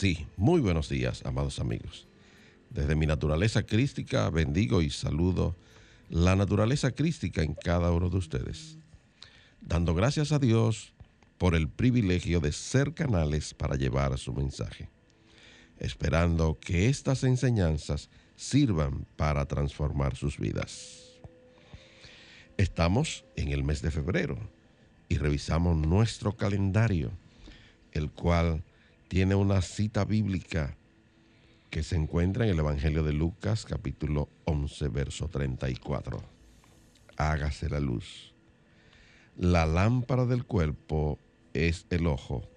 Sí, muy buenos días, amados amigos. Desde mi naturaleza crística bendigo y saludo la naturaleza crística en cada uno de ustedes, dando gracias a Dios por el privilegio de ser canales para llevar su mensaje, esperando que estas enseñanzas sirvan para transformar sus vidas. Estamos en el mes de febrero y revisamos nuestro calendario, el cual tiene una cita bíblica que se encuentra en el Evangelio de Lucas capítulo 11 verso 34. Hágase la luz. La lámpara del cuerpo es el ojo.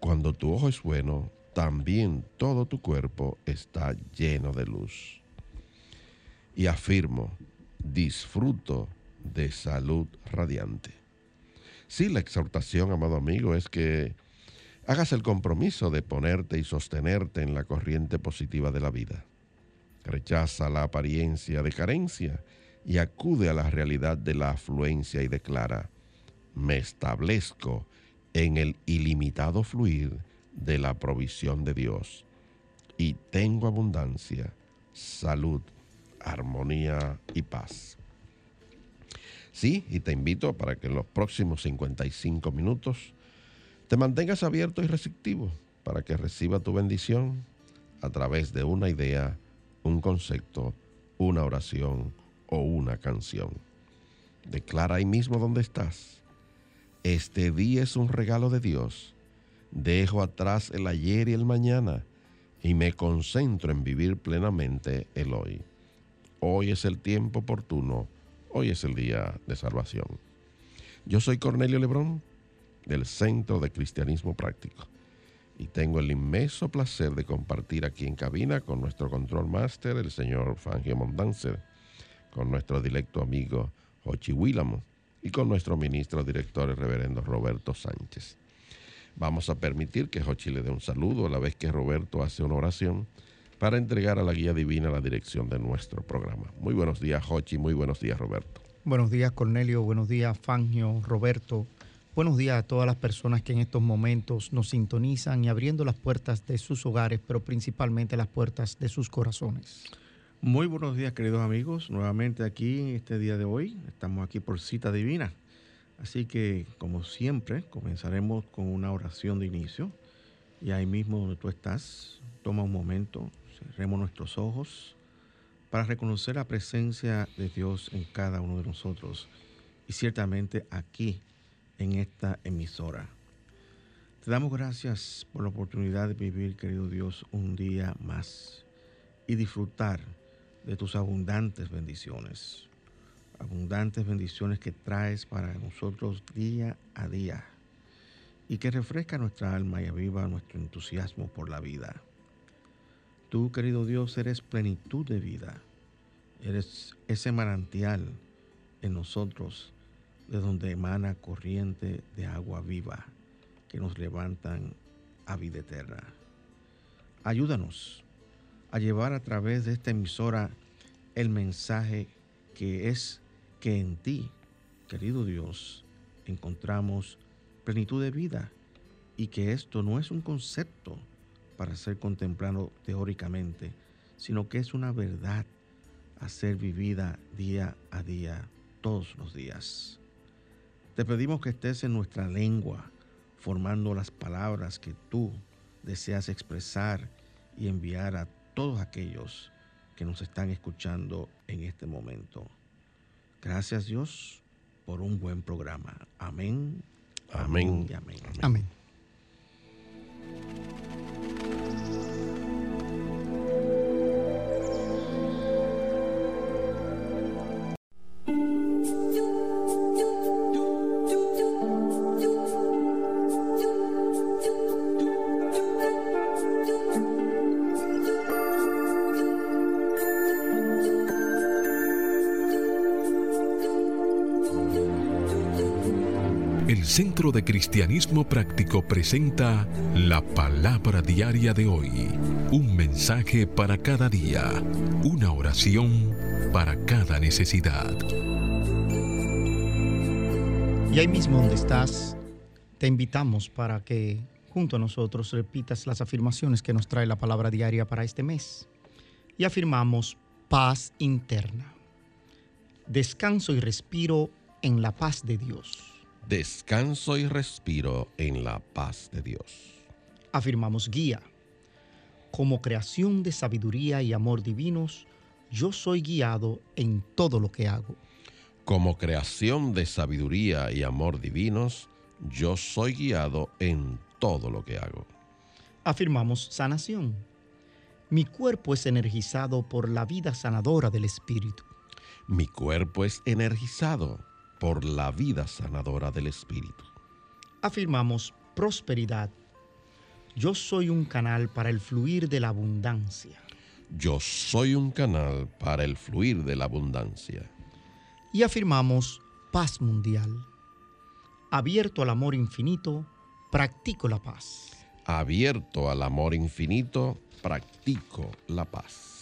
Cuando tu ojo es bueno, también todo tu cuerpo está lleno de luz. Y afirmo, disfruto de salud radiante. Sí, la exhortación, amado amigo, es que hagas el compromiso de ponerte y sostenerte en la corriente positiva de la vida. Rechaza la apariencia de carencia y acude a la realidad de la afluencia y declara, me establezco en el ilimitado fluir de la provisión de Dios y tengo abundancia, salud, armonía y paz. Sí, y te invito para que en los próximos 55 minutos te mantengas abierto y receptivo para que reciba tu bendición a través de una idea, un concepto, una oración o una canción. Declara ahí mismo donde estás. Este día es un regalo de Dios. Dejo atrás el ayer y el mañana y me concentro en vivir plenamente el hoy. Hoy es el tiempo oportuno. Hoy es el día de salvación. Yo soy Cornelio Lebrón del Centro de Cristianismo Práctico. Y tengo el inmenso placer de compartir aquí en cabina con nuestro control master, el señor Fangio Mondanzer, con nuestro directo amigo Jochi Willamo y con nuestro ministro director, el reverendo Roberto Sánchez. Vamos a permitir que Jochi le dé un saludo a la vez que Roberto hace una oración para entregar a la guía divina la dirección de nuestro programa. Muy buenos días, Jochi. Muy buenos días, Roberto. Buenos días, Cornelio. Buenos días, Fangio, Roberto. Buenos días a todas las personas que en estos momentos nos sintonizan y abriendo las puertas de sus hogares, pero principalmente las puertas de sus corazones. Muy buenos días, queridos amigos. Nuevamente aquí en este día de hoy. Estamos aquí por cita divina. Así que, como siempre, comenzaremos con una oración de inicio. Y ahí mismo donde tú estás, toma un momento, cerremos nuestros ojos para reconocer la presencia de Dios en cada uno de nosotros. Y ciertamente aquí en esta emisora. Te damos gracias por la oportunidad de vivir, querido Dios, un día más y disfrutar de tus abundantes bendiciones. Abundantes bendiciones que traes para nosotros día a día y que refresca nuestra alma y aviva nuestro entusiasmo por la vida. Tú, querido Dios, eres plenitud de vida. Eres ese manantial en nosotros de donde emana corriente de agua viva que nos levantan a vida eterna. Ayúdanos a llevar a través de esta emisora el mensaje que es que en ti, querido Dios, encontramos plenitud de vida y que esto no es un concepto para ser contemplado teóricamente, sino que es una verdad a ser vivida día a día, todos los días. Te pedimos que estés en nuestra lengua, formando las palabras que tú deseas expresar y enviar a todos aquellos que nos están escuchando en este momento. Gracias Dios por un buen programa. Amén. Amén. amén. amén. amén. De Cristianismo Práctico presenta la palabra diaria de hoy. Un mensaje para cada día. Una oración para cada necesidad. Y ahí mismo donde estás, te invitamos para que junto a nosotros repitas las afirmaciones que nos trae la palabra diaria para este mes. Y afirmamos paz interna. Descanso y respiro en la paz de Dios Descanso y respiro en la paz de Dios. Afirmamos guía. Como creación de sabiduría y amor divinos, yo soy guiado en todo lo que hago. Como creación de sabiduría y amor divinos, yo soy guiado en todo lo que hago. Afirmamos sanación. Mi cuerpo es energizado por la vida sanadora del Espíritu. Mi cuerpo es energizado por la vida sanadora del Espíritu. Afirmamos prosperidad. Yo soy un canal para el fluir de la abundancia. Yo soy un canal para el fluir de la abundancia. Y afirmamos paz mundial. Abierto al amor infinito, practico la paz. Abierto al amor infinito, practico la paz.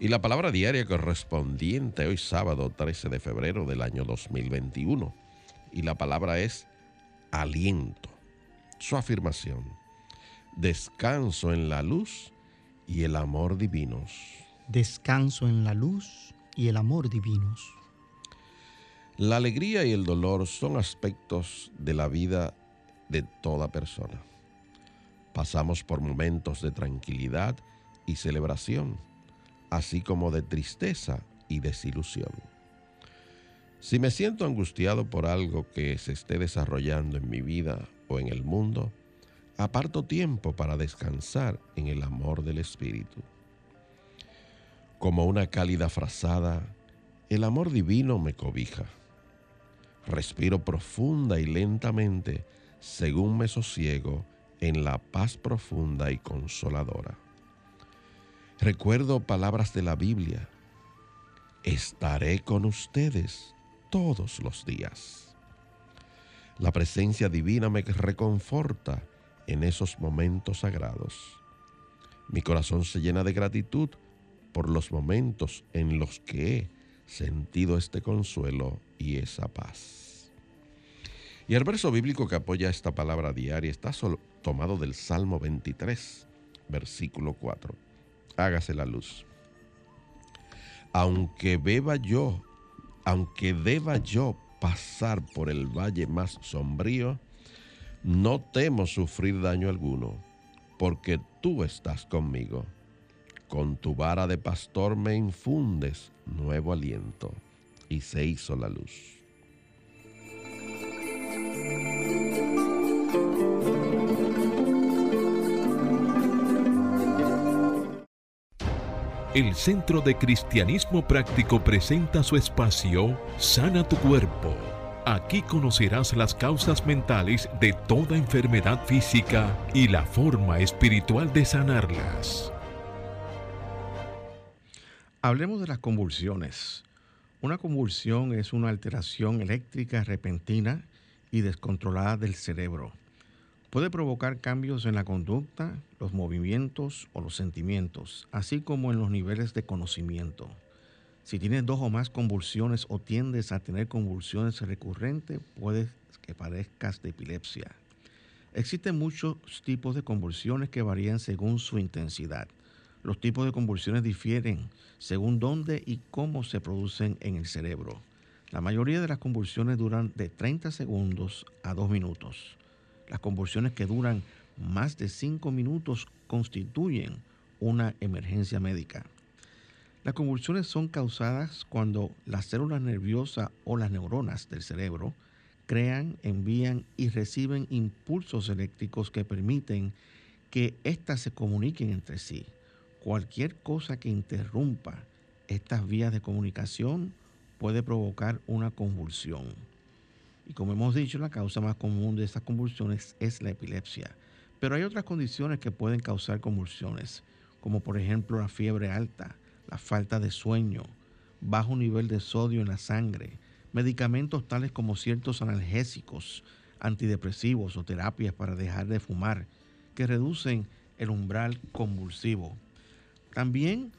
Y la palabra diaria correspondiente hoy sábado 13 de febrero del año 2021. Y la palabra es aliento. Su afirmación. Descanso en la luz y el amor divinos. Descanso en la luz y el amor divinos. La alegría y el dolor son aspectos de la vida de toda persona. Pasamos por momentos de tranquilidad y celebración así como de tristeza y desilusión. Si me siento angustiado por algo que se esté desarrollando en mi vida o en el mundo, aparto tiempo para descansar en el amor del Espíritu. Como una cálida frazada, el amor divino me cobija. Respiro profunda y lentamente según me sosiego en la paz profunda y consoladora. Recuerdo palabras de la Biblia. Estaré con ustedes todos los días. La presencia divina me reconforta en esos momentos sagrados. Mi corazón se llena de gratitud por los momentos en los que he sentido este consuelo y esa paz. Y el verso bíblico que apoya esta palabra diaria está tomado del Salmo 23, versículo 4 hágase la luz. Aunque beba yo, aunque deba yo pasar por el valle más sombrío, no temo sufrir daño alguno, porque tú estás conmigo. Con tu vara de pastor me infundes nuevo aliento. Y se hizo la luz. El Centro de Cristianismo Práctico presenta su espacio Sana tu Cuerpo. Aquí conocerás las causas mentales de toda enfermedad física y la forma espiritual de sanarlas. Hablemos de las convulsiones. Una convulsión es una alteración eléctrica repentina y descontrolada del cerebro. Puede provocar cambios en la conducta, los movimientos o los sentimientos, así como en los niveles de conocimiento. Si tienes dos o más convulsiones o tiendes a tener convulsiones recurrentes, puede que padezcas de epilepsia. Existen muchos tipos de convulsiones que varían según su intensidad. Los tipos de convulsiones difieren según dónde y cómo se producen en el cerebro. La mayoría de las convulsiones duran de 30 segundos a 2 minutos. Las convulsiones que duran más de 5 minutos constituyen una emergencia médica. Las convulsiones son causadas cuando las células nerviosas o las neuronas del cerebro crean, envían y reciben impulsos eléctricos que permiten que éstas se comuniquen entre sí. Cualquier cosa que interrumpa estas vías de comunicación puede provocar una convulsión. Y como hemos dicho, la causa más común de estas convulsiones es la epilepsia. Pero hay otras condiciones que pueden causar convulsiones, como por ejemplo la fiebre alta, la falta de sueño, bajo nivel de sodio en la sangre, medicamentos tales como ciertos analgésicos, antidepresivos o terapias para dejar de fumar, que reducen el umbral convulsivo. También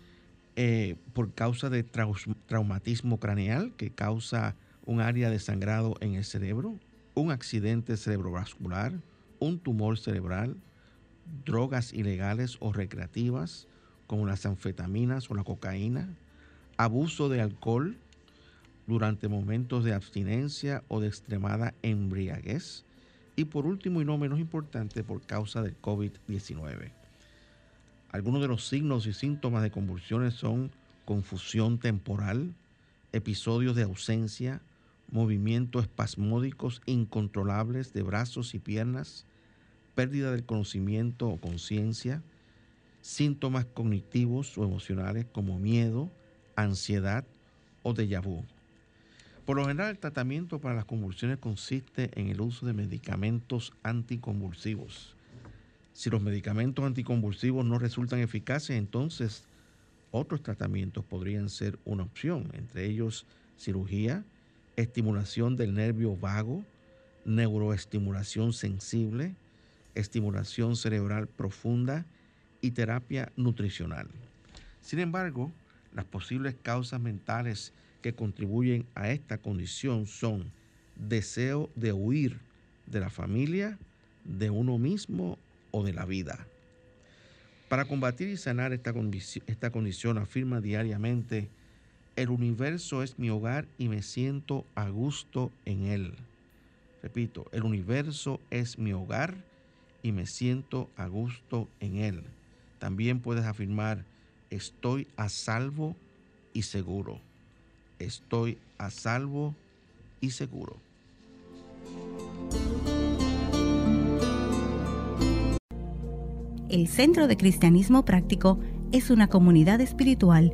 eh, por causa de traumatismo craneal, que causa un área de sangrado en el cerebro, un accidente cerebrovascular, un tumor cerebral, drogas ilegales o recreativas, como las anfetaminas o la cocaína, abuso de alcohol durante momentos de abstinencia o de extremada embriaguez, y por último y no menos importante, por causa del COVID-19. Algunos de los signos y síntomas de convulsiones son confusión temporal, episodios de ausencia, movimientos espasmódicos incontrolables de brazos y piernas, pérdida del conocimiento o conciencia, síntomas cognitivos o emocionales como miedo, ansiedad o déjà vu. Por lo general, el tratamiento para las convulsiones consiste en el uso de medicamentos anticonvulsivos. Si los medicamentos anticonvulsivos no resultan eficaces, entonces otros tratamientos podrían ser una opción, entre ellos cirugía, estimulación del nervio vago, neuroestimulación sensible, estimulación cerebral profunda y terapia nutricional. Sin embargo, las posibles causas mentales que contribuyen a esta condición son deseo de huir de la familia, de uno mismo o de la vida. Para combatir y sanar esta, condición afirma diariamente, el universo es mi hogar y me siento a gusto en él. Repito, el universo es mi hogar y me siento a gusto en él. También puedes afirmar, estoy a salvo y seguro. Estoy a salvo y seguro. El Centro de Cristianismo Práctico es una comunidad espiritual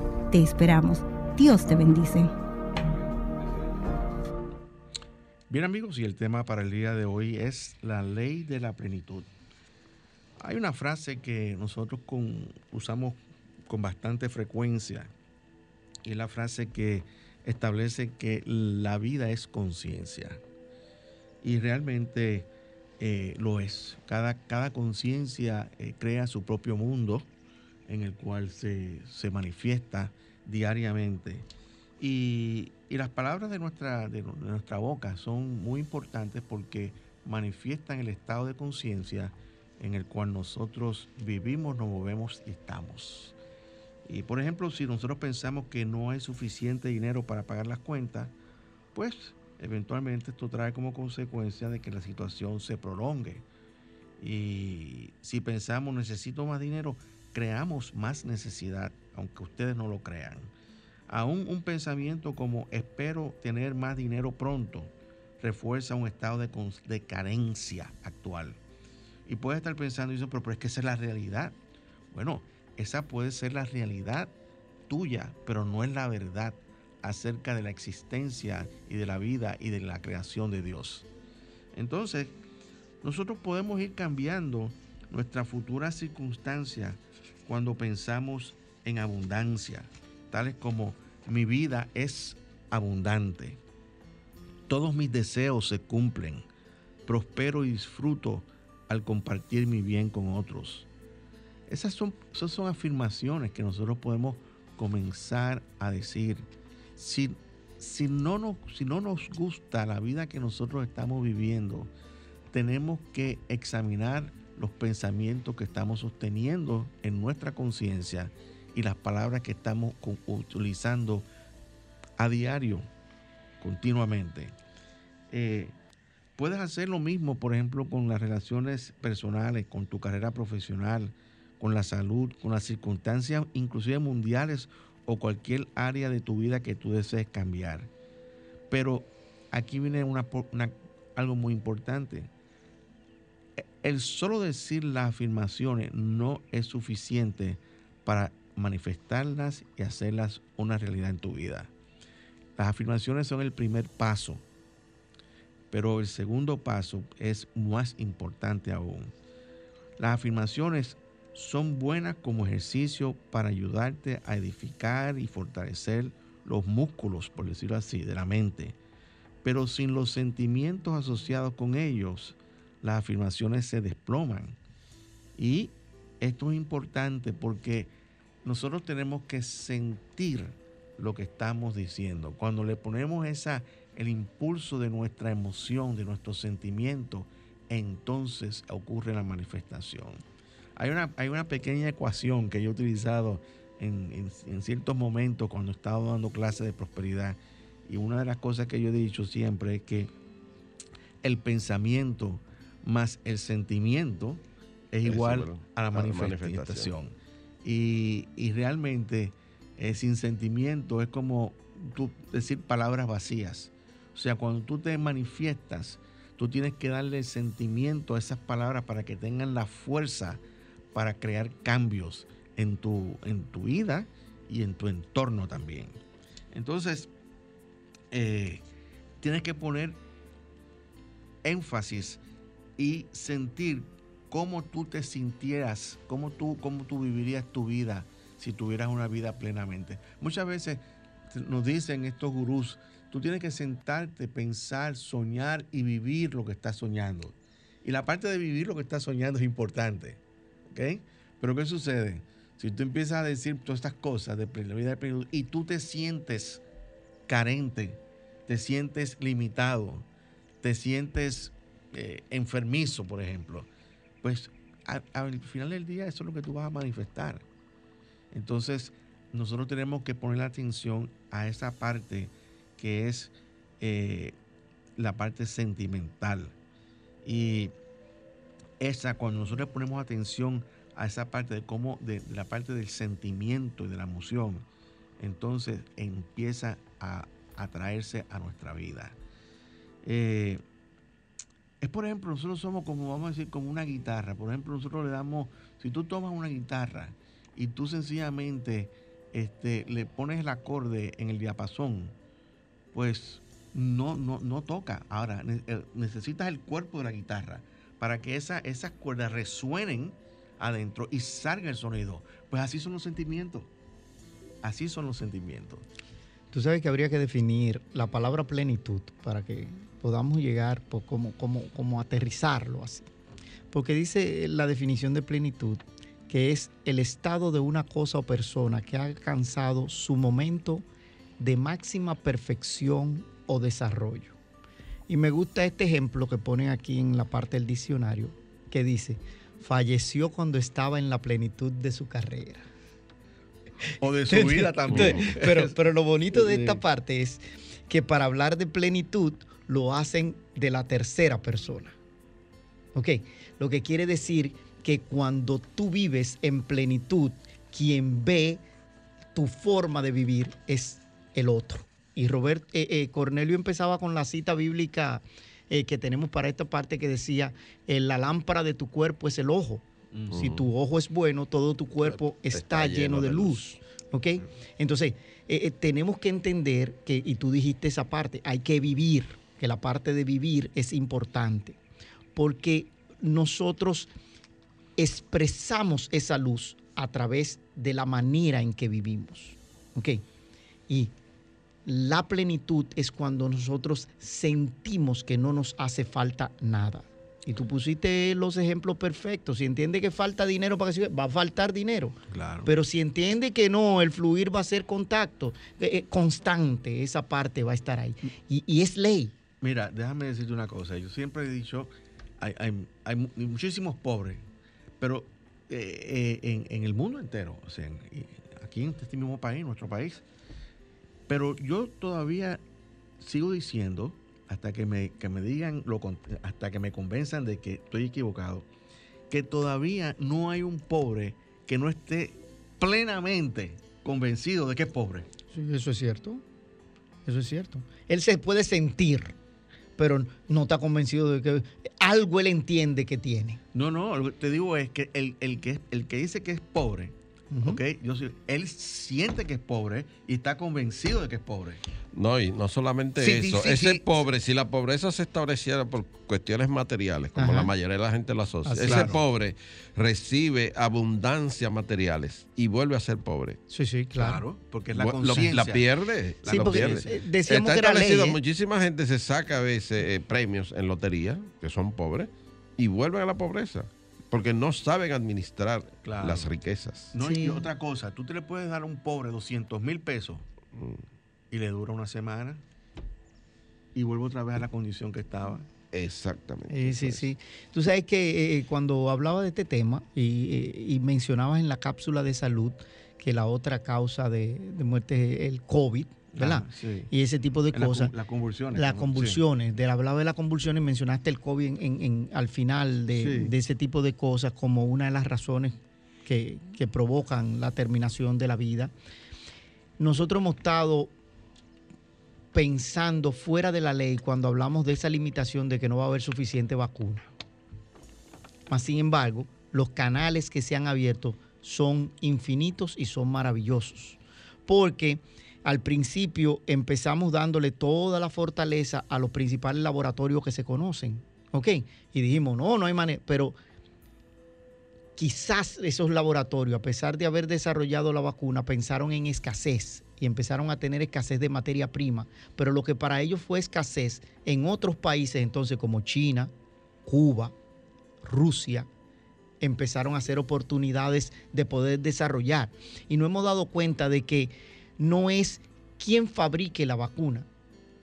Te esperamos. Dios te bendice. Bien amigos, y el tema para el día de hoy es la ley de la plenitud. Hay una frase que nosotros usamos con bastante frecuencia y es la frase que establece que la vida es conciencia. Y realmente eh, lo es. Cada, cada conciencia eh, crea su propio mundo en el cual se, se manifiesta diariamente. Y, las palabras de nuestra, de nuestra boca son muy importantes porque manifiestan el estado de conciencia en el cual nosotros vivimos, nos movemos y estamos. Y por ejemplo, si nosotros pensamos que no hay suficiente dinero para pagar las cuentas, pues eventualmente esto trae como consecuencia de que la situación se prolongue. Y si pensamos necesito más dinero, creamos más necesidad, aunque ustedes no lo crean. Aún un pensamiento como espero tener más dinero pronto refuerza un estado de, carencia actual. Y puede estar pensando, pero, pero es que esa es la realidad. Bueno, esa puede ser la realidad tuya, pero no es la verdad acerca de la existencia y de la vida y de la creación de Dios. Entonces, nosotros podemos ir cambiando nuestra futura circunstancia cuando pensamos en abundancia, tales como mi vida es abundante, todos mis deseos se cumplen, prospero y disfruto al compartir mi bien con otros. Esas son, son afirmaciones que nosotros podemos comenzar a decir. Si, si, no si no nos gusta la vida que nosotros estamos viviendo, tenemos que examinar los pensamientos que estamos sosteniendo en nuestra conciencia y las palabras que estamos utilizando a diario, continuamente. Eh, puedes hacer lo mismo, por ejemplo, con las relaciones personales, con tu carrera profesional, con la salud, con las circunstancias inclusive mundiales o cualquier área de tu vida que tú desees cambiar. Pero aquí viene algo muy importante. El solo decir las afirmaciones no es suficiente para manifestarlas y hacerlas una realidad en tu vida. Las afirmaciones son el primer paso, pero el segundo paso es más importante aún. Las afirmaciones son buenas como ejercicio para ayudarte a edificar y fortalecer los músculos, por decirlo así, de la mente. Pero sin los sentimientos asociados con ellos, las afirmaciones se desploman. Y esto es importante porque nosotros tenemos que sentir lo que estamos diciendo. Cuando le ponemos esa, el impulso de nuestra emoción, de nuestro sentimiento, entonces ocurre la manifestación. Hay una, hay una pequeña ecuación que yo he utilizado en, ciertos momentos cuando he estado dando clases de prosperidad. Y una de las cosas que yo he dicho siempre es que el pensamiento más el sentimiento es igual a la manifestación. Y, realmente eh, sin sentimiento es como tú decir palabras vacías. O sea, cuando tú te manifiestas, tú tienes que darle sentimiento a esas palabras para que tengan la fuerza para crear cambios en tu, en tu vida y en tu entorno también. Entonces, eh, tienes que poner énfasis y sentir cómo tú te sintieras, cómo tú, cómo tú vivirías tu vida si tuvieras una vida plenamente. Muchas veces nos dicen estos gurús, tú tienes que sentarte, pensar, soñar y vivir lo que estás soñando. Y la parte de vivir lo que estás soñando es importante. Pero ¿qué sucede? Si tú empiezas a decir todas estas cosas de la vida de y tú te sientes carente, te sientes limitado, te sientes eh, enfermizo, por ejemplo, pues al final del día eso es lo que tú vas a manifestar. Entonces, nosotros tenemos que poner atención a esa parte que es eh, la parte sentimental. Y esa, cuando nosotros ponemos atención a esa parte de cómo, de, la parte del sentimiento y de la emoción, entonces empieza a atraerse a nuestra vida. Eh, es por ejemplo, nosotros somos como, vamos a decir, como una guitarra. Por ejemplo, nosotros le damos, si tú tomas una guitarra y tú sencillamente este, le pones el acorde en el diapasón, pues no, no, no toca. Ahora, eh, necesitas el cuerpo de la guitarra para que esa, esas cuerdas resuenen adentro y salga el sonido. Pues así son los sentimientos. Así son los sentimientos. Tú sabes que habría que definir la palabra plenitud para que podamos llegar, por como, como, como aterrizarlo así. Porque dice la definición de plenitud que es el estado de una cosa o persona que ha alcanzado su momento de máxima perfección o desarrollo. Y me gusta este ejemplo que ponen aquí en la parte del diccionario, que dice, falleció cuando estaba en la plenitud de su carrera. O de su vida también. Pero, pero lo bonito de esta parte es que para hablar de plenitud lo hacen de la tercera persona. ¿Ok? Lo que quiere decir que cuando tú vives en plenitud, quien ve tu forma de vivir es el otro. Y Robert eh, eh, Cornelio empezaba con la cita bíblica eh, que tenemos para esta parte que decía, la lámpara de tu cuerpo es el ojo. Si tu ojo es bueno, todo tu cuerpo está, lleno, de luz. ¿Ok? Entonces, tenemos que entender que, y tú dijiste esa parte, hay que vivir que la parte de vivir es importante, porque nosotros expresamos esa luz a través de la manera en que vivimos. ¿Ok? Y la plenitud es cuando nosotros sentimos que no nos hace falta nada. Y tú pusiste los ejemplos perfectos. Si entiende que falta dinero para que va a faltar dinero. Claro. Pero si entiende que no, el fluir va a ser contacto eh, eh, constante, esa parte va a estar ahí. y es ley. Mira, déjame decirte una cosa. Yo siempre he dicho, hay, hay, muchísimos pobres, pero eh, eh, en, el mundo entero, o sea, aquí en este mismo país, nuestro país. Pero yo todavía sigo diciendo, hasta que me, que me digan, lo, hasta que me convenzan de que estoy equivocado, que todavía no hay un pobre que no esté plenamente convencido de que es pobre. Sí, eso es cierto. eso es cierto. Él se puede sentir, pero no está convencido de que algo él entiende que tiene. No, no, lo que te digo es que el, el que, el que dice que es pobre, Ujú. ¿ok? Yo, sé- él siente que es pobre y está convencido de que es pobre. No, y no solamente Sí, eso. sí, Ese sí. pobre, si la pobreza se estableciera por cuestiones materiales, como Ajá. la mayoría de la gente lo asocia, Así ese Claro. pobre recibe abundancia materiales y vuelve a ser pobre. Sí, sí, claro. porque es la conciencia. la pierde. Sí, lo porque, pierde. eh, decíamos Está que era ley, establecido, ¿eh? muchísima gente se saca a veces eh, premios en lotería, que son pobres, y vuelven a la pobreza, porque no saben administrar Claro. las riquezas. No, Sí. y otra cosa, tú te le puedes dar a un pobre 200 mil pesos y le dura una semana y vuelve otra vez a la condición que estaba. Exactamente. Sí, eso sí, es. sí. Tú sabes que eh, cuando hablaba de este tema y, eh, y mencionabas en la cápsula de salud que la otra causa de, de muerte es el COVID, ¿verdad? Ah, sí. Y ese tipo de En cosas. las convulsiones. Las convulsiones, de hablaba de las convulsiones, mencionaste el COVID en, en- en- al final de, Sí. de ese tipo de cosas como una de las razones que, que provocan la terminación de la vida. Nosotros hemos estado pensando fuera de la ley cuando hablamos de esa limitación de que no va a haber suficiente vacuna. Mas, sin embargo, los canales que se han abierto son infinitos y son maravillosos. Porque al principio empezamos dándole toda la fortaleza a los principales laboratorios que se conocen. ¿Ok? Y dijimos, no, no hay manera. Pero quizás esos laboratorios, a pesar de haber desarrollado la vacuna, pensaron en escasez y empezaron a tener escasez de materia prima. Pero lo que para ellos fue escasez en otros países, entonces como China, Cuba, Rusia, empezaron a hacer oportunidades de poder desarrollar. Y no hemos dado cuenta de que no es quien fabrique la vacuna,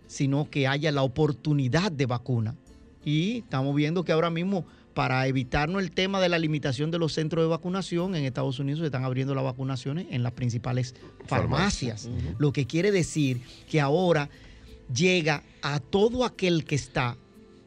sino que haya la oportunidad de vacuna. Y estamos viendo que ahora mismo, para evitarnos el tema de la limitación de los centros de vacunación, en Estados Unidos se están abriendo las vacunaciones en las principales farmacias. Farmacia. Lo que quiere decir que ahora llega a todo aquel que está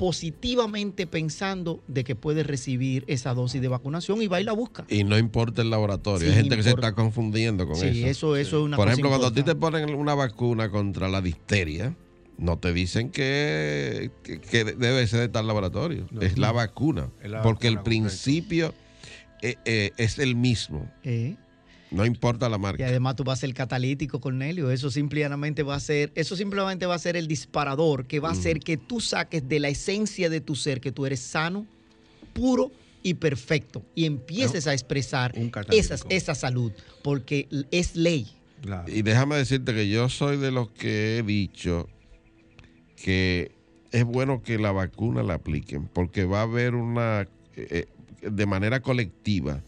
positivamente pensando de que puede recibir esa dosis de vacunación y va y la busca. Y no importa el laboratorio. Sí, Hay gente que se está confundiendo con Sí, eso. eso, eso es una Por cosa ejemplo, cuando a ti te ponen una vacuna contra la difteria, no te dicen que, que- que debe ser de tal laboratorio. No. es la vacuna. Es la porque el principio eh, eh, es el mismo. Eh, No importa la Y marca. además tú vas a ser catalítico, Cornelio. Eso simplemente va a ser, eso simplemente va a ser el disparador que va a hacer que tú saques de la esencia de tu ser que tú eres sano, puro y perfecto. Y empieces a expresar esas, esa salud, porque es ley. Claro. Y déjame decirte que yo soy de los que he dicho que es bueno que la vacuna la apliquen, porque va a haber una, eh, de manera colectiva,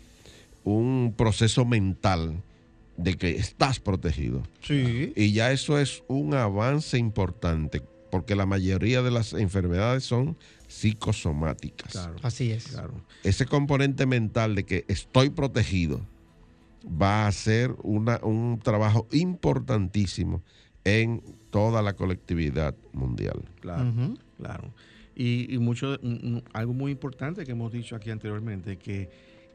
un proceso mental de que estás protegido. Sí. Y ya eso es un avance importante, porque la mayoría de las enfermedades son psicosomáticas. Claro. Así es. Claro. Ese componente mental de que estoy protegido va a ser una- un trabajo importantísimo en toda la colectividad mundial. Claro. Claro. Y, y mucho, algo muy importante que hemos dicho aquí anteriormente, que,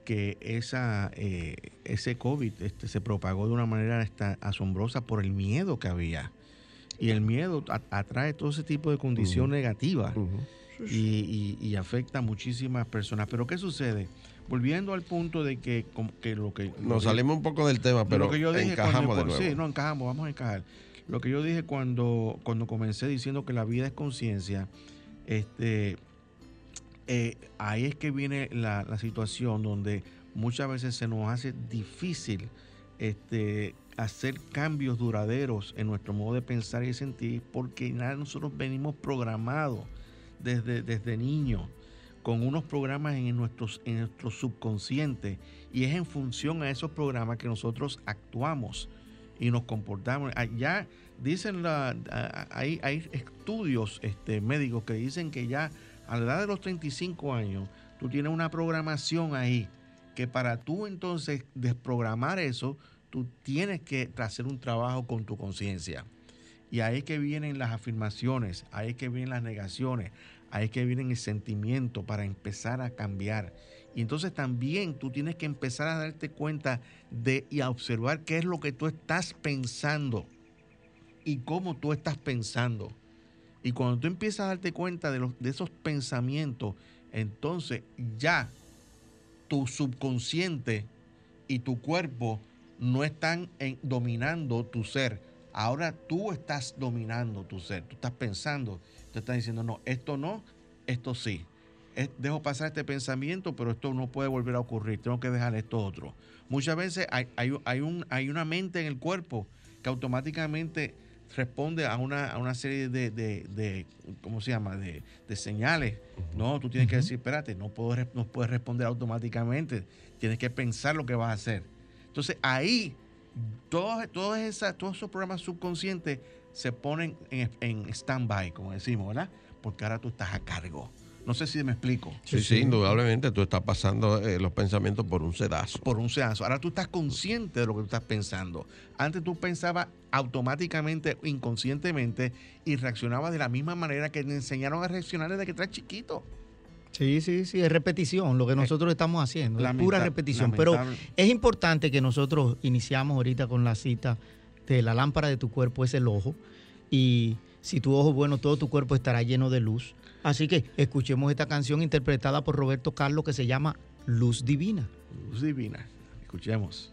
que esa, eh, ese COVID este, se propagó de una manera asombrosa por el miedo que había. Y el miedo atrae todo ese tipo de condición negativa y, y- y afecta a muchísimas personas. Pero ¿qué sucede? Volviendo al punto de que, como que lo que... lo Nos que- salimos un poco del tema, pero lo que yo dije encajamos cuando- de nuevo. Sí, no encajamos, vamos a encajar. Lo que yo dije cuando, cuando comencé diciendo que la vida es conciencia, este, eh, ahí es que viene la, situación donde muchas veces se nos hace difícil este, hacer cambios duraderos en nuestro modo de pensar y sentir, porque nosotros venimos programados desde, desde niños con unos programas en, nuestros, en nuestro subconsciente y es en función a esos programas que nosotros actuamos y nos comportamos. Ah, Ya dicen, la, ah, hay, hay estudios este, médicos que dicen que ya a la edad de los 35 años tú tienes una programación ahí que para tú entonces desprogramar eso, tú tienes que hacer un trabajo con tu conciencia. Y ahí es que vienen las afirmaciones, ahí es que vienen las negaciones, ahí es que viene el sentimiento para empezar a cambiar. Y entonces también tú tienes que empezar a darte cuenta de y a observar qué es lo que tú estás pensando. y cómo tú estás pensando. Y cuando tú empiezas a darte cuenta de, los, de esos pensamientos, entonces ya tu subconsciente y tu cuerpo no están dominando tu ser. Ahora tú estás dominando tu ser. Tú estás pensando, tú estás diciendo, no, esto no, esto sí. dejo pasar este pensamiento, pero esto no puede volver a ocurrir. Tengo que dejar esto otro. Muchas veces hay, hay, un, hay una mente en el cuerpo que automáticamente responde a una, a una serie de, de, ¿cómo se llama?, de, señales. No, tú tienes que decir, espérate, no, puedo, no puedes responder automáticamente, tienes que pensar lo que vas a hacer. Entonces ahí, todos, todas esas, todos esos programas subconscientes se ponen en, en stand-by, como decimos, ¿verdad? Porque ahora tú estás a cargo. No sé si me explico. Sí, sí, indudablemente tú estás pasando eh, los pensamientos por un sedazo. Por un sedazo. Ahora tú estás consciente de lo que tú estás pensando. Antes tú pensabas automáticamente, inconscientemente, y reaccionabas de la misma manera que te enseñaron a reaccionar desde que estás chiquito. Sí, sí, sí, es repetición lo que nosotros estamos haciendo, es pura repetición. Pero es importante que nosotros iniciamos ahorita con la cita de la lámpara de tu cuerpo es el ojo y si tu ojo es bueno, todo tu cuerpo estará lleno de luz. Así que escuchemos esta canción interpretada por Roberto Carlos que se llama Luz Divina. Luz Divina. Escuchemos.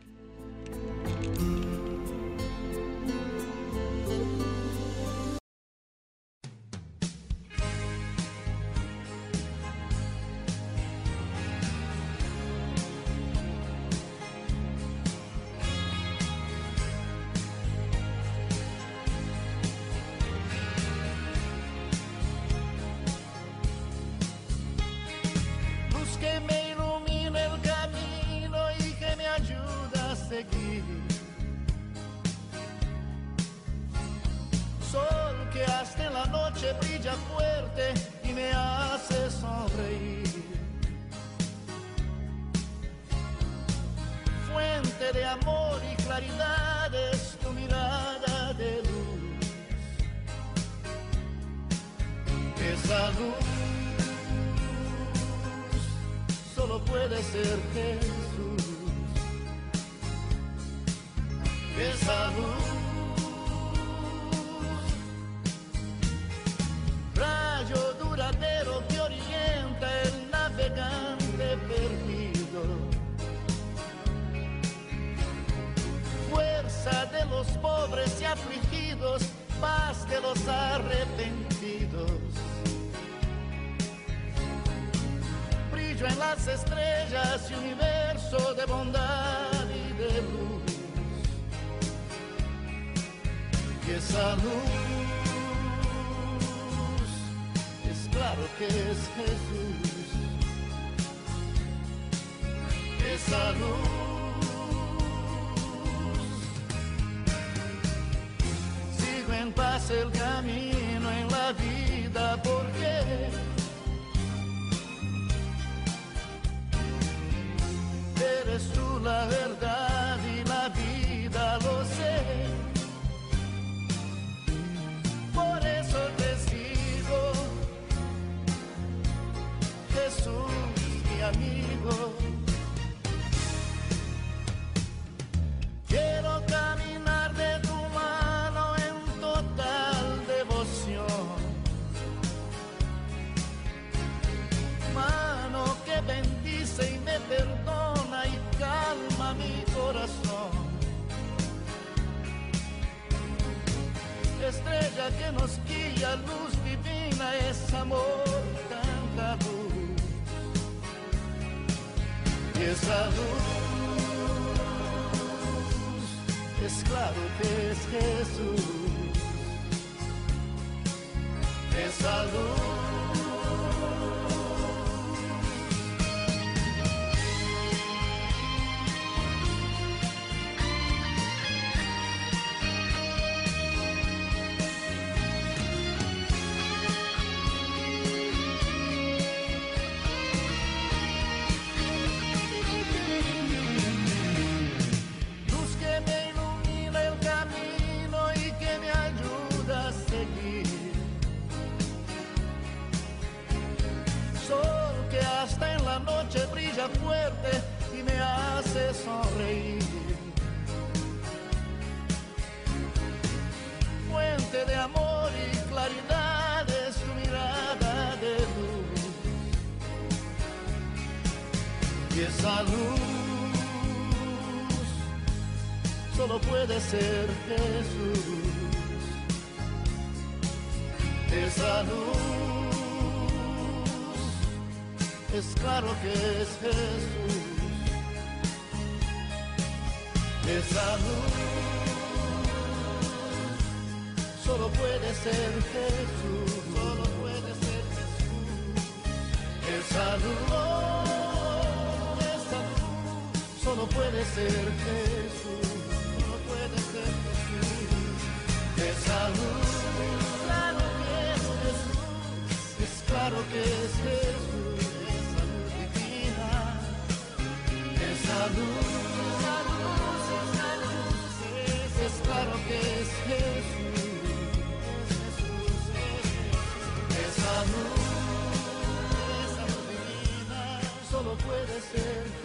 love. Solo puede ser Jesús. Esa luz es claro que es Jesús. Esa luz solo puede ser Jesús, solo puede ser Jesús. Esa luz, esa luz, solo puede ser Jesús, Esa luz, claro que es Jesús, es claro que es Jesús, esa luz divina, esa luz, esa luz, esa luz, es claro que es Jesús. Esa luz, esa luz divina, solo puede ser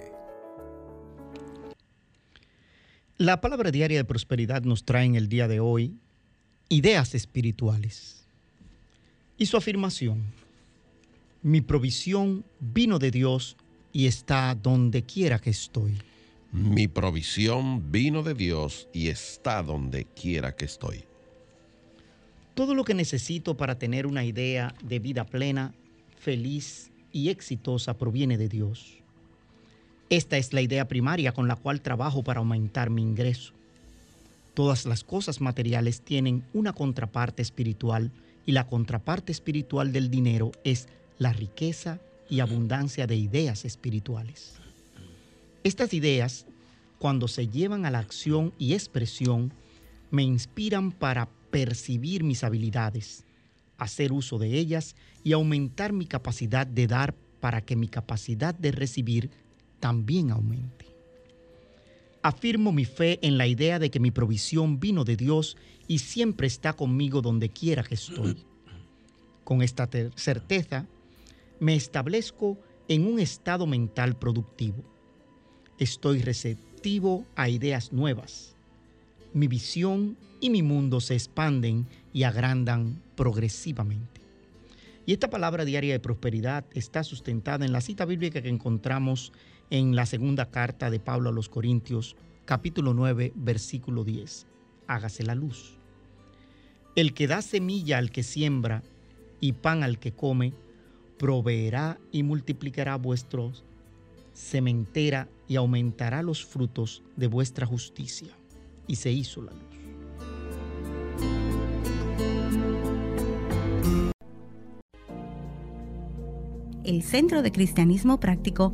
La palabra diaria de prosperidad nos trae en el día de hoy ideas espirituales. Y su afirmación, mi provisión vino de Dios y está donde quiera que estoy. Mi provisión vino de Dios y está donde quiera que estoy. Todo lo que necesito para tener una idea de vida plena, feliz y exitosa proviene de Dios. Esta es la idea primaria con la cual trabajo para aumentar mi ingreso. Todas las cosas materiales tienen una contraparte espiritual y la contraparte espiritual del dinero es la riqueza y abundancia de ideas espirituales. Estas ideas, cuando se llevan a la acción y expresión, me inspiran para percibir mis habilidades, hacer uso de ellas y aumentar mi capacidad de dar para que mi capacidad de recibir también aumente. Afirmo mi fe en la idea de que mi provisión vino de Dios y siempre está conmigo donde quiera que estoy. Con esta certeza, me establezco en un estado mental productivo. Estoy receptivo a ideas nuevas. Mi visión y mi mundo se expanden y agrandan progresivamente. Y esta palabra diaria de prosperidad está sustentada en la cita bíblica que encontramos en la segunda carta de Pablo a los Corintios, capítulo 9, versículo 10. Hágase la luz. El que da semilla al que siembra y pan al que come, proveerá y multiplicará vuestros sementera y aumentará los frutos de vuestra justicia. Y se hizo la luz. El Centro de Cristianismo Práctico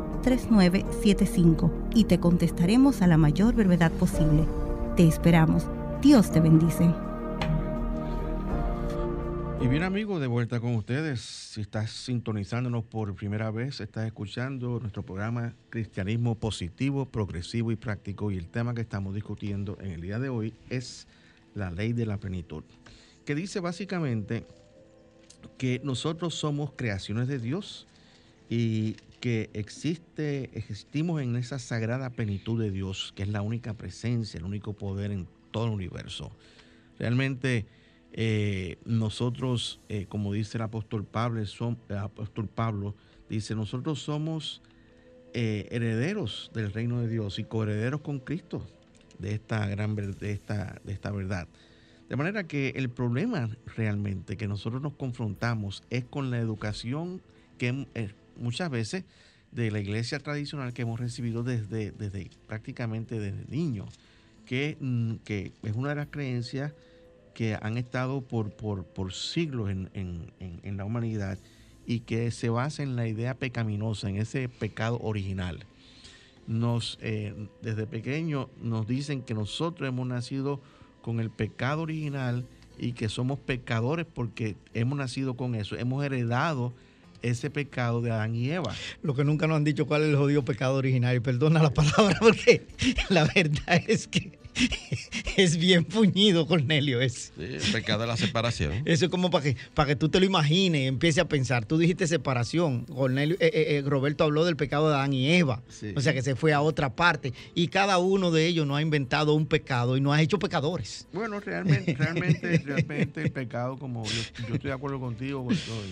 809-350-3975 y te contestaremos a la mayor brevedad posible. Te esperamos. Dios te bendice. Y bien amigos, de vuelta con ustedes. Si estás sintonizándonos por primera vez, estás escuchando nuestro programa Cristianismo Positivo, Progresivo y Práctico. Y el tema que estamos discutiendo en el día de hoy es la ley de la plenitud, que dice básicamente que nosotros somos creaciones de Dios y que existe, existimos en esa sagrada plenitud de Dios, que es la única presencia, el único poder en todo el universo. Realmente eh, nosotros, eh, como dice el apóstol Pablo, el apóstol Pablo, dice, nosotros somos eh, herederos del reino de Dios y coherederos con Cristo de esta gran de esta, de esta verdad. De manera que el problema realmente que nosotros nos confrontamos es con la educación que muchas veces de la iglesia tradicional que hemos recibido desde, desde prácticamente desde niños, que, mm, que es una de las creencias que han estado por, por, por siglos en, en- en- la humanidad y que se basa en la idea pecaminosa, en ese pecado original. Nos, eh, desde pequeño nos dicen que nosotros hemos nacido con el pecado original y que somos pecadores porque hemos nacido con eso, hemos heredado ese pecado de Adán y Eva. Lo que nunca nos han dicho cuál es el jodido pecado original. Y perdona la palabra porque la verdad es que es bien puñido, Cornelio. Es, Sí, el pecado de la separación. eso es como para que, para que tú te lo imagines y empieces a pensar. Tú dijiste separación. Cornelio, eh, eh, eh, Roberto habló del pecado de Adán y Eva. Sí. O sea que se fue a otra parte. Y cada uno de ellos no ha inventado un pecado y no ha hecho pecadores. Bueno, realmente, realmente, realmente el pecado, como yo, yo estoy de acuerdo contigo,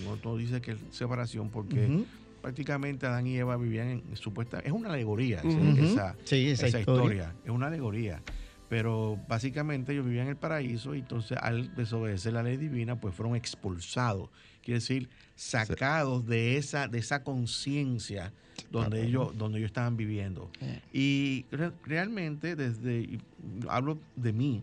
cuando dice que es separación, porque prácticamente Adán y Eva vivían en supuesta, es una alegoría esa- esa, Sí, esa esa historia. historia, es una alegoría. Pero básicamente ellos vivían en el paraíso y entonces al desobedecer la ley divina, pues fueron expulsados. Quiere decir, sacados de esa, de esa conciencia donde ellos, donde ellos estaban viviendo. Y re- realmente desde, hablo de mí,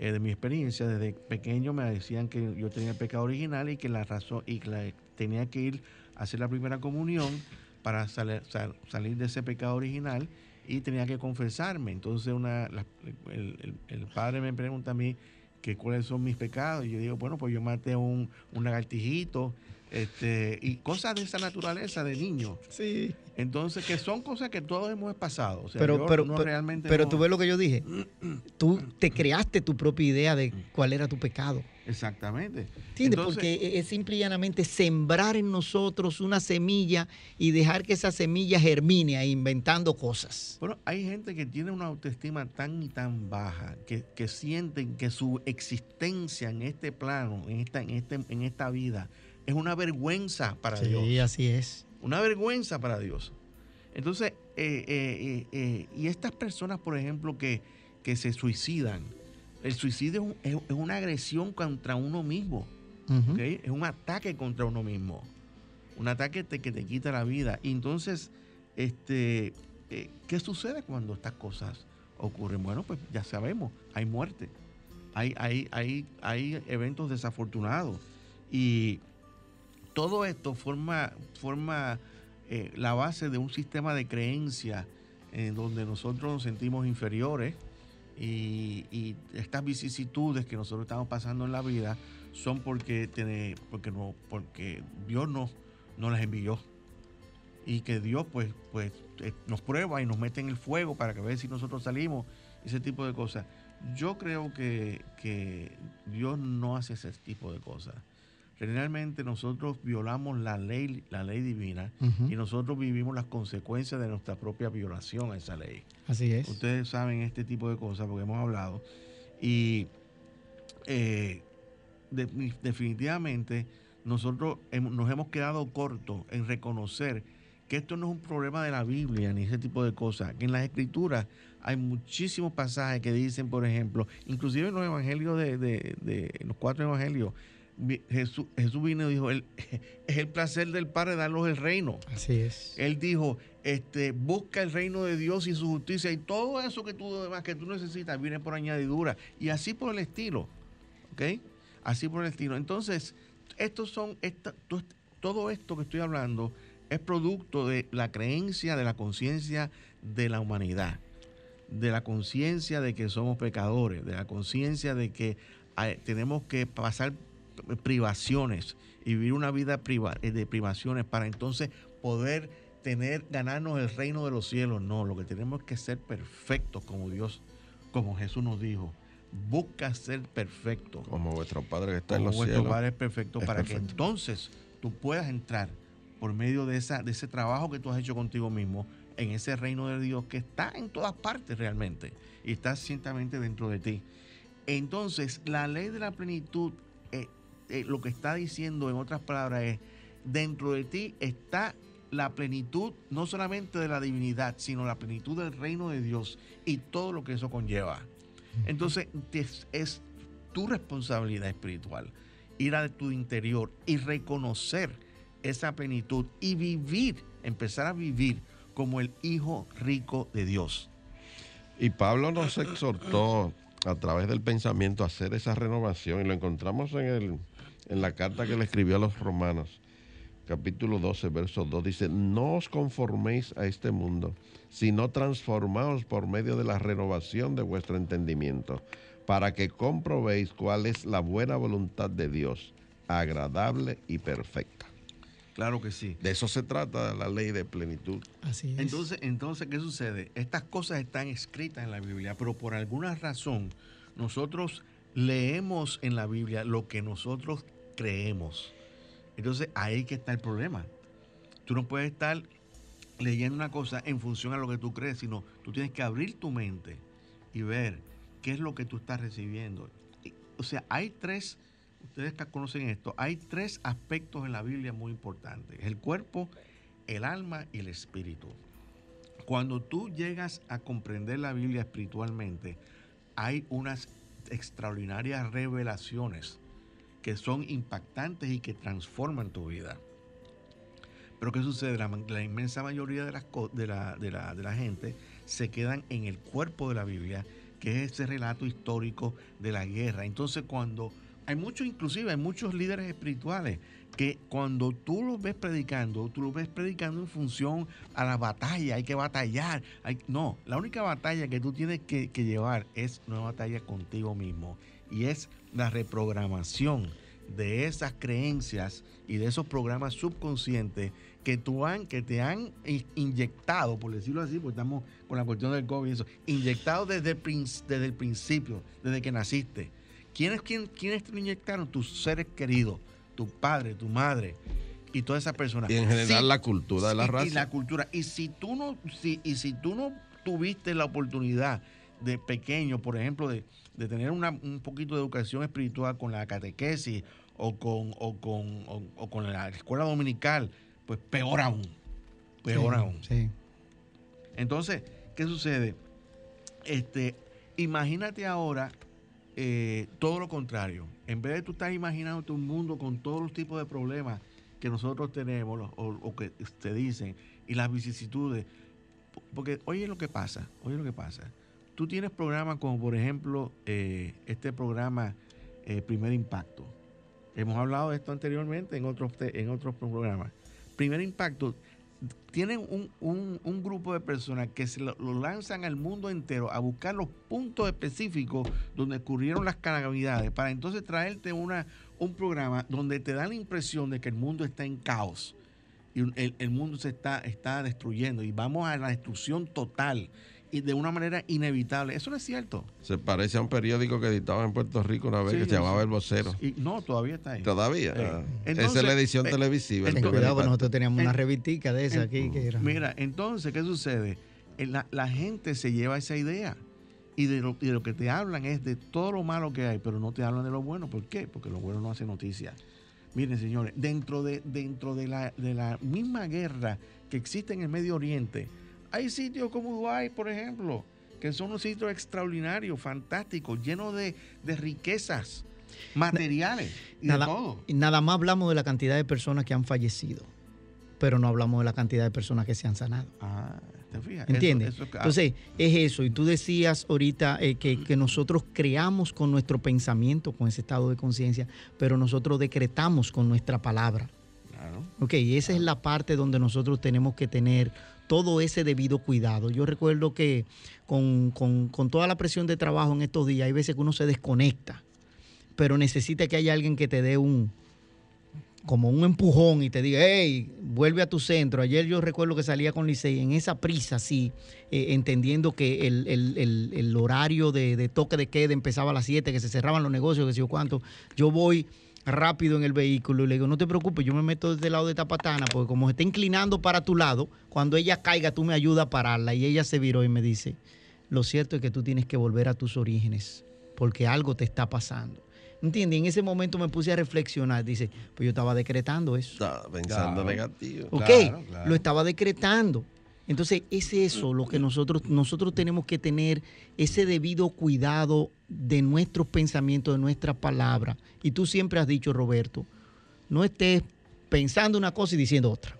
eh, de mi experiencia, desde pequeño me decían que yo tenía el pecado original y que la razón, y que la- tenía que ir a hacer la primera comunión para sal- salir de ese pecado original y tenía que confesarme. Entonces una, la- el, el- padre me pregunta a mí que cuáles son mis pecados. Y yo digo, bueno, pues yo maté un, un lagartijito este, y cosas de esa naturaleza de niño. Sí. Entonces, que son cosas que todos hemos pasado. O sea, pero pero, no pero- realmente pero no- tú ves lo que yo dije. Tú te creaste tu propia idea de cuál era tu pecado. Exactamente. ¿Entiendes? Entonces, Porque es simple y llanamente sembrar en nosotros una semilla y dejar que esa semilla germine ahí inventando cosas. Bueno, hay gente que tiene una autoestima tan y tan baja que, que sienten que su existencia en este plano, en esta, en este, en esta vida, es una vergüenza para sí, Dios. así es. Una vergüenza para Dios. Entonces, eh, eh, eh, y estas personas, por ejemplo, que, que se suicidan, el suicidio es, es- una agresión contra uno mismo. Ujú. ¿ok? Es un ataque contra uno mismo. Un ataque te- que te quita la vida. Y entonces, este, ¿qué sucede cuando estas cosas ocurren? Bueno, pues ya sabemos, hay muerte. Hay, hay, hay, hay eventos desafortunados. Y todo esto forma, forma eh, la base de un sistema de creencia en donde nosotros nos sentimos inferiores y, estas vicisitudes que nosotros estamos pasando en la vida son porque, tiene- porque, no, porque Dios nos, nos las envió y que Dios pues, pues eh, nos prueba y nos mete en el fuego para que ver si nosotros salimos, ese tipo de cosas. Yo creo que, que Dios no hace ese tipo de cosas. Generalmente nosotros violamos la ley, la ley divina y nosotros vivimos las consecuencias de nuestra propia violación a esa ley. Así es. Ustedes saben este tipo de cosas porque hemos hablado. Y eh, de- definitivamente nosotros nos hemos quedado cortos en reconocer que esto no es un problema de la Biblia ni ese tipo de cosas. Que en las escrituras hay muchísimos pasajes que dicen, por ejemplo, inclusive en los evangelios de, de- de- en los cuatro evangelios, Jesús, Jesús vino y dijo, "El- es el placer del Padre darnos el reino. Así es. Él dijo, este, busca el reino de Dios y su justicia y todo eso que tú demás que tú necesitas viene por añadidura y así por el estilo, ¿ok? Así por el estilo. Entonces, estos son esta- to- todo esto que estoy hablando es producto de la creencia, de la conciencia de la humanidad, de la conciencia de que somos pecadores, de la conciencia de que eh, tenemos que pasar privaciones y vivir una vida priva- eh, de privaciones para entonces poder tener, ganarnos el reino de los cielos. No, lo que tenemos es que ser perfectos como Dios, como Jesús nos dijo. Busca ser perfecto. Como vuestro Padre que está en Como los vuestro cielos. Padre es perfecto es para que entonces tú puedas entrar por medio de, esa, de ese trabajo que tú has hecho contigo mismo en ese reino de Dios que está en todas partes realmente y está ciertamente dentro de ti. Entonces, la ley de la plenitud, eh, eh, lo que está diciendo en otras palabras es, dentro de ti está la plenitud no solamente de la divinidad, sino la plenitud del reino de Dios y todo lo que eso conlleva. Entonces, es, es tu responsabilidad espiritual ir a tu interior y reconocer esa plenitud y vivir, empezar a vivir como el hijo rico de Dios. Y Pablo nos exhortó a través del pensamiento a hacer esa renovación y lo encontramos en, el, en la carta que le escribió a los romanos, capítulo 12, verso 2, dice, no os conforméis a este mundo, sino transformaos por medio de la renovación de vuestro entendimiento, para que comprobéis cuál es la buena voluntad de Dios, agradable y perfecta. Claro que sí. De eso se trata la ley de plenitud. Así es. Entonces, entonces, ¿qué sucede? Estas cosas están escritas en la Biblia, pero por alguna razón nosotros leemos en la Biblia lo que nosotros creemos. Entonces, ahí que está el problema. Tú no puedes estar leyendo una cosa en función a lo que tú crees, sino tú tienes que abrir tu mente y ver qué es lo que tú estás recibiendo. O sea, hay tres, ustedes que conocen esto, hay tres aspectos en la Biblia muy importantes. El cuerpo, el alma y el espíritu. Cuando tú llegas a comprender la Biblia espiritualmente, hay unas extraordinarias revelaciones que son impactantes y que transforman tu vida. Pero ¿qué sucede? La, inmensa mayoría de, las, de, la, de, la, de la gente se quedan en el cuerpo de la Biblia, que es ese relato histórico de la guerra. Entonces cuando hay muchos, inclusive hay muchos líderes espirituales que cuando tú los ves predicando, tú los ves predicando en función a la batalla, hay que batallar. No, la única batalla que tú tienes que llevar es una batalla contigo mismo y es la reprogramación de esas creencias y de esos programas subconscientes que, tú han, que te han in- inyectado, por decirlo así, porque estamos con la cuestión del COVID y eso, inyectado desde el, desde el principio, desde que naciste. ¿Quiénes, quién, ¿Quiénes te lo inyectaron? Tus seres queridos, tu padre, tu madre y todas esas personas. Y en general Sí, la cultura de la raza. Y la cultura. Y si tú no, si, y si tú no tuviste la oportunidad de pequeño, por ejemplo, de, de tener una- un poquito de educación espiritual con la catequesis o con, o con, o- o con la escuela dominical, pues peor aún. Peor Sí, aún. Sí. Entonces, ¿qué sucede? Este, imagínate ahora eh, todo lo contrario. En vez de tú estar imaginándote un mundo con todos los tipos de problemas que nosotros tenemos los- o, o que te dicen y las vicisitudes. Porque oye lo que pasa, oye lo que pasa. Tú tienes programas como por ejemplo eh, este programa eh, Primer Impacto. Hemos hablado de esto anteriormente en otros, en otros programas. Primer Impacto tienen un, un- grupo de personas que se lo, lanzan al mundo entero a buscar los puntos específicos donde ocurrieron las calamidades para entonces traerte una, un programa donde te da la impresión de que el mundo está en caos y el, el mundo se está, está destruyendo y vamos a la destrucción total de una manera inevitable. Eso no es cierto. Se parece a un periódico que editaba en Puerto Rico una vez Sí, que se llamaba sé. El Vocero. Y no, todavía está ahí. Todavía. Sí. Ah, Entonces, Esa es la edición eh, televisiva. el Ten cuidado, porque nosotros teníamos una en- revistica de esa aquí que era. Mira, entonces, ¿qué sucede? Eh, La, la gente se lleva esa idea y de, lo, y de lo que te hablan es de todo lo malo que hay, pero no te hablan de lo bueno. ¿Por qué? Porque lo bueno no hace noticia. Miren, señores, dentro de, dentro de, la, de la misma guerra que existe en el Medio Oriente, hay sitios como Dubái, por ejemplo, que son unos sitios extraordinarios, fantásticos, llenos de, de riquezas materiales y Nada, de todo. nada más hablamos de la cantidad de personas que han fallecido, pero no hablamos de la cantidad de personas que se han sanado. Ah, ¿te fijas? ¿Entiendes? eso- ah, Entonces, es eso. Y tú decías ahorita eh, que, que nosotros creamos con nuestro pensamiento, con ese estado de conciencia, pero nosotros decretamos con nuestra palabra. claro. Ok, y esa es la parte donde nosotros tenemos que tener todo ese debido cuidado. Yo recuerdo que con, con- con toda la presión de trabajo en estos días, hay veces que uno se desconecta, pero necesita que haya alguien que te dé un como un empujón y te diga, hey, vuelve a tu centro. Ayer yo recuerdo que salía con Licey en esa prisa, así, eh, entendiendo que el, el- el- el horario de, de toque de queda empezaba a las 7, que se cerraban los negocios, que sé yo cuánto. Yo voy rápido en el vehículo y le digo, no te preocupes, yo me meto desde el lado de esta patana, porque como se está inclinando para tu lado, cuando ella caiga tú me ayudas a pararla. Y ella se viró y me dice, lo cierto es que tú tienes que volver a tus orígenes, porque algo te está pasando. ¿Entiendes? En ese momento me puse a reflexionar. Dice, pues yo estaba decretando eso. Estaba pensando Claro. negativo. ¿Ok? Claro, claro. Lo estaba decretando. Entonces, es eso lo que nosotros, nosotros tenemos que tener ese debido cuidado de nuestros pensamientos, de nuestra palabra. Y tú siempre has dicho, Roberto, no estés pensando una cosa y diciendo otra.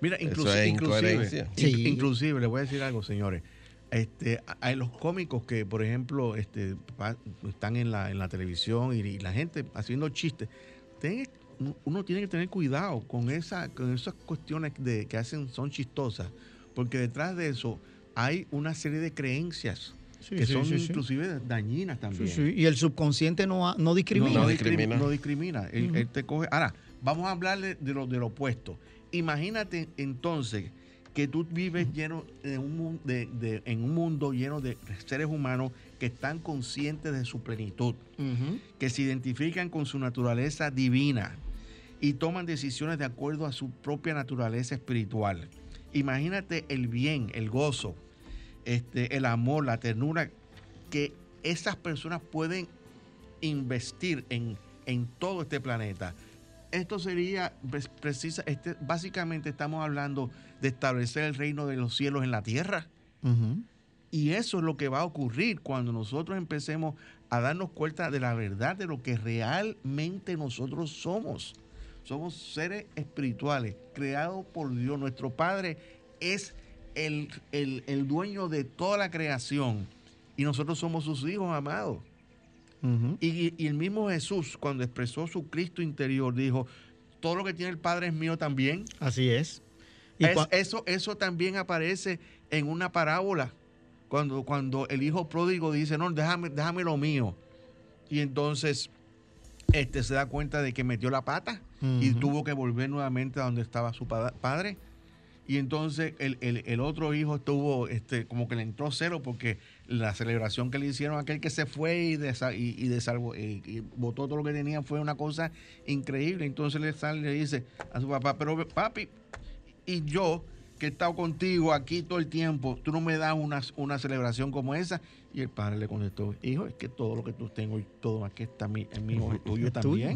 Mira, es inclusive, incoherencia. in- Sí. inclusive, les voy a decir algo, señores. Este, hay los cómicos que, por ejemplo, este, pa- están en la, en la televisión y, y la gente haciendo chistes. Uno tiene que tener cuidado con, esa, con esas cuestiones de, que hacen, son chistosas, porque detrás de eso hay una serie de creencias que sí, son sí, sí. inclusive dañinas también. sí, Y el subconsciente no, ha- no discrimina. No No, discrimina. discrimina. No discrimina. Él, Ujú. él te coge. Ahora, vamos a hablarle de lo, de lo opuesto. Imagínate entonces que tú vives lleno de un, de- de- en un mundo lleno de seres humanos que están conscientes de su plenitud, que se identifican con su naturaleza divina y toman decisiones de acuerdo a su propia naturaleza espiritual. Imagínate el bien, el gozo, este, el amor, la ternura que esas personas pueden investir en, en todo este planeta. Esto sería pues, precisa, este, básicamente estamos hablando de establecer el reino de los cielos en la tierra. Y eso es lo que va a ocurrir cuando nosotros empecemos a darnos cuenta de la verdad de lo que realmente nosotros somos. Somos seres espirituales, creados por Dios. Nuestro Padre es el, el- el dueño de toda la creación y nosotros somos sus hijos amados. Y, y el mismo Jesús, cuando expresó su Cristo interior, dijo, todo lo que tiene el Padre es mío también. Así es. Y Es- eso, eso también aparece en una parábola. Cuando, cuando el hijo pródigo dice, no, déjame, déjame lo mío. Y entonces este, se da cuenta de que metió la pata y tuvo que volver nuevamente a donde estaba su pa- padre. Y entonces el, el- el otro hijo estuvo, este, como que le entró cero porque la celebración que le hicieron a aquel que se fue y, desa- y, y desalvo- y- y botó todo lo que tenía fue una cosa increíble. Entonces le sale y le dice a su papá, pero papi, y yo que he estado contigo aquí todo el tiempo, tú no me das una, una celebración como esa. Y el padre le contestó, hijo, es que todo lo que tú tengo y todo aquí está mi, es mío, es tuyo tuyo.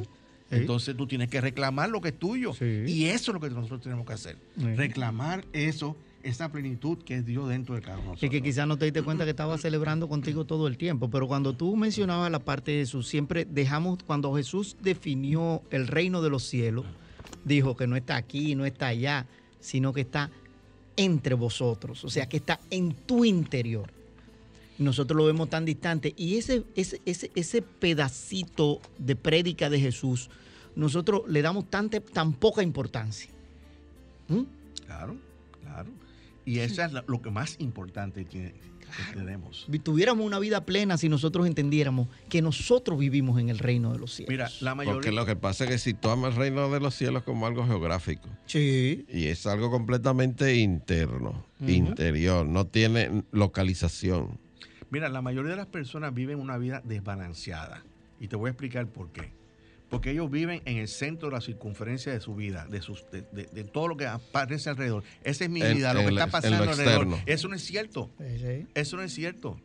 Sí. Entonces tú tienes que reclamar lo que es tuyo. Sí. Y eso es lo que nosotros tenemos que hacer. Sí. Reclamar eso, esa plenitud que es Dios dentro de cada uno Es que quizás no te diste cuenta que estaba celebrando contigo todo el tiempo, pero cuando tú mencionabas la parte de Jesús, siempre dejamos, cuando Jesús definió el reino de los cielos, dijo que no está aquí, no está allá, sino que está entre vosotros, o sea, que está en tu interior. Nosotros lo vemos tan distante y ese, ese, ese, ese pedacito de prédica de Jesús, nosotros le damos tanta, tan poca importancia. ¿Mm? Claro, claro. Y eso es lo que más importante que, que tenemos. tuviéramos una vida plena si nosotros entendiéramos que nosotros vivimos en el reino de los cielos. Mira, la Porque mayoría... lo que pasa es que si tomas el reino de los cielos como algo geográfico Sí. y es algo completamente interno, interior, no tiene localización. Mira, la mayoría de las personas viven una vida desbalanceada. Y te voy a explicar por qué. Porque ellos viven en el centro de la circunferencia de su vida, de, sus, de, de- de todo lo que aparece alrededor. Esa es mi En- vida, lo que está pasando alrededor. externo. Eso no es cierto. Sí. Eso no es cierto.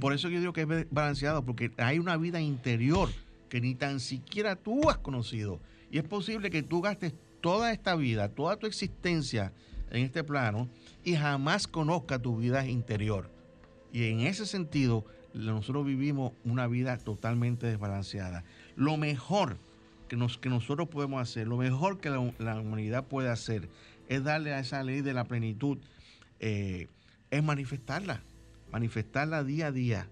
Por eso yo digo que es balanceado, porque hay una vida interior que ni tan siquiera tú has conocido. Y es posible que tú gastes toda esta vida, toda tu existencia en este plano y jamás conozcas tu vida interior. Y en ese sentido, nosotros vivimos una vida totalmente desbalanceada. Lo mejor que, nos, que nosotros podemos hacer, lo mejor que la, humanidad puede hacer, es darle a esa ley de la plenitud, eh, es manifestarla, manifestarla día a día,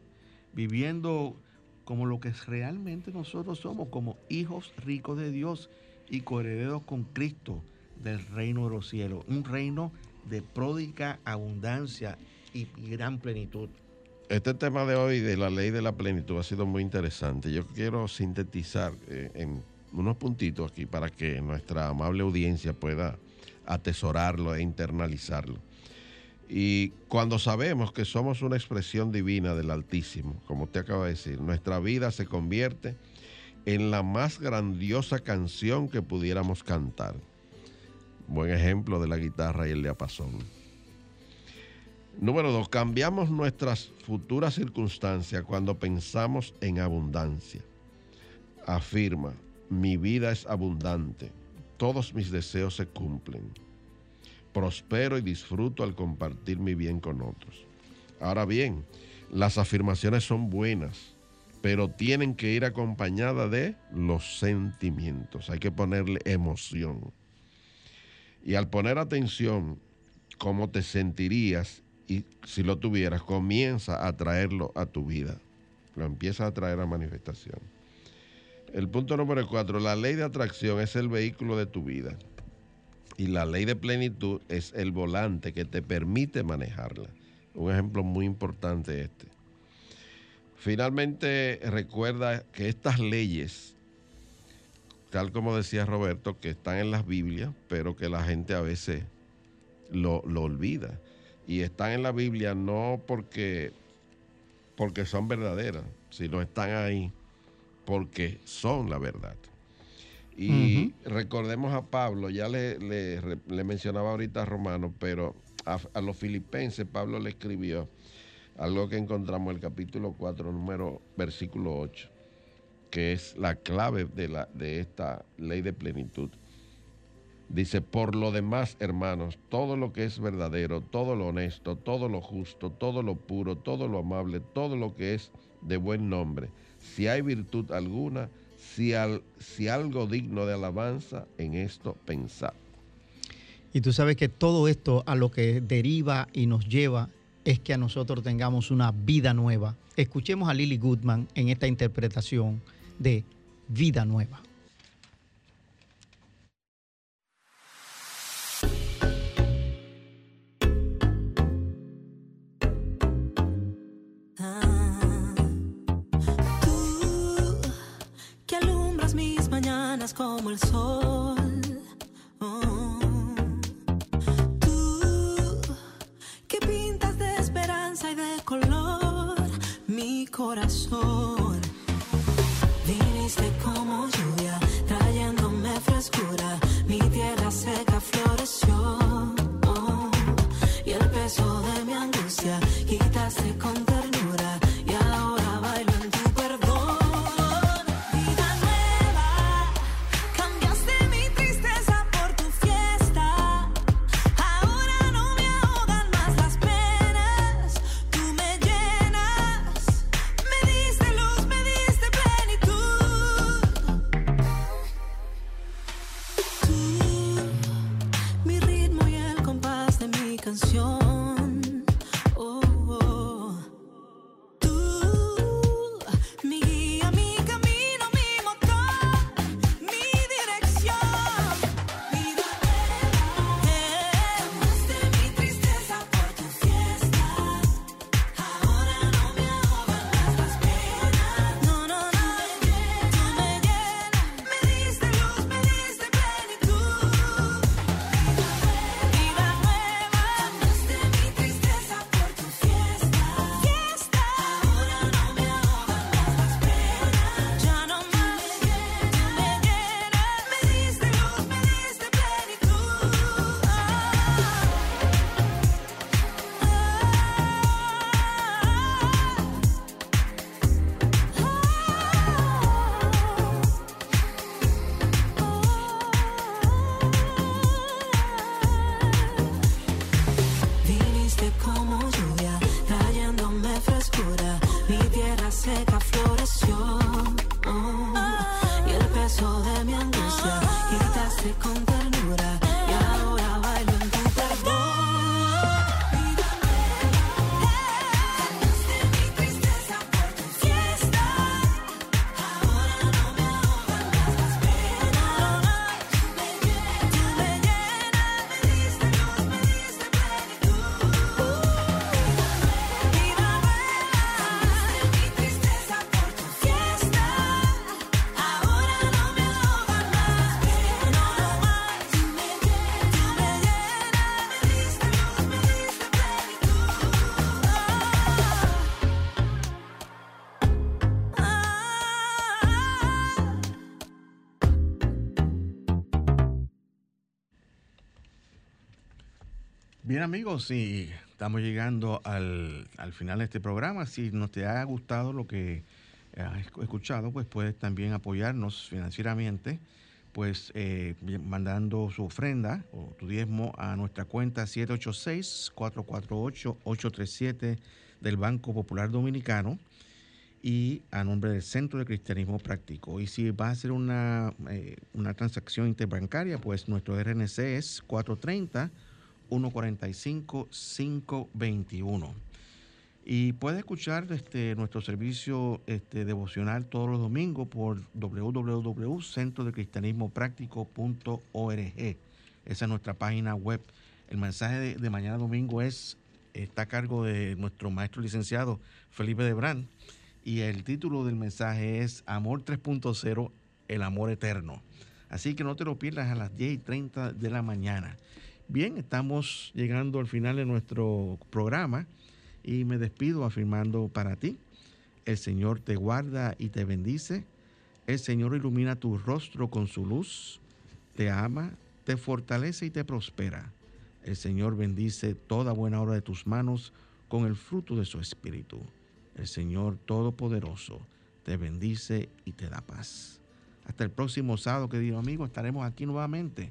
viviendo como lo que realmente nosotros somos, como hijos ricos de Dios y coherederos con Cristo del reino de los cielos, un reino de pródiga abundancia y gran plenitud. Este tema de hoy de la ley de la plenitud ha sido muy interesante. Yo quiero sintetizar eh, en unos puntitos aquí para que nuestra amable audiencia pueda atesorarlo e internalizarlo. Y cuando sabemos que somos una expresión divina del Altísimo, como usted acaba de decir, nuestra vida se convierte en la más grandiosa canción que pudiéramos cantar. Buen ejemplo de la guitarra y el diapasón. Número dos, cambiamos nuestras futuras circunstancias cuando pensamos en abundancia. Afirma, mi vida es abundante, todos mis deseos se cumplen. Prospero y disfruto al compartir mi bien con otros. Ahora bien, las afirmaciones son buenas, pero tienen que ir acompañadas de los sentimientos. Hay que ponerle emoción. Y al poner atención, cómo te sentirías y si lo tuvieras, comienza a traerlo a tu vida. Lo empieza a traer a manifestación. El punto número cuatro, la ley de atracción es el vehículo de tu vida. Y la ley de plenitud es el volante que te permite manejarla. Un ejemplo muy importante este. Finalmente, recuerda que estas leyes, tal como decía Roberto, que están en las Biblias, pero que la gente a veces lo, lo olvida. Y están en la Biblia no porque, porque son verdaderas, sino están ahí porque son la verdad. Y recordemos a Pablo, ya le, le, mencionaba ahorita a Romano, pero a, a, los filipenses Pablo le escribió algo que encontramos en el capítulo 4, número versículo 8, que es la clave de, la, de esta ley de plenitud. Dice, por lo demás, hermanos, todo lo que es verdadero, todo lo honesto, todo lo justo, todo lo puro, todo lo amable, todo lo que es de buen nombre, si hay virtud alguna, si, al, si algo digno de alabanza, en esto pensad. Y tú sabes que todo esto a lo que deriva y nos lleva es que a nosotros tengamos una vida nueva. Escuchemos a Lily Goodman en esta interpretación de Vida Nueva. Como el sol. Oh. Tú que pintas de esperanza y de color mi corazón. Viniste como lluvia, trayéndome frescura. Amigos, y estamos llegando al, final de este programa. Si no te ha gustado lo que has escuchado, pues puedes también apoyarnos financieramente, pues eh, mandando su ofrenda o tu diezmo a nuestra cuenta 786-448-837 del Banco Popular Dominicano. y a nombre del Centro de Cristianismo Práctico. Y si va a hacer una, eh, una transacción interbancaria, pues nuestro RNC es 430-145-521. Y puede escuchar este, nuestro servicio este, devocional todos los domingos por www.centrodecristianismopráctico.org. Esa es nuestra página web. El mensaje de, de mañana domingo es, está a cargo de nuestro maestro licenciado Felipe Debrán y el título del mensaje es Amor 3.0, el amor eterno. Así que no te lo pierdas a las 10 y 30 de la mañana. Bien, estamos llegando al final de nuestro programa y me despido afirmando para ti, el Señor te guarda y te bendice, el Señor ilumina tu rostro con su luz, te ama, te fortalece y te prospera. El Señor bendice toda buena obra de tus manos con el fruto de su espíritu. El Señor Todopoderoso te bendice y te da paz. Hasta el próximo sábado, querido amigo, estaremos aquí nuevamente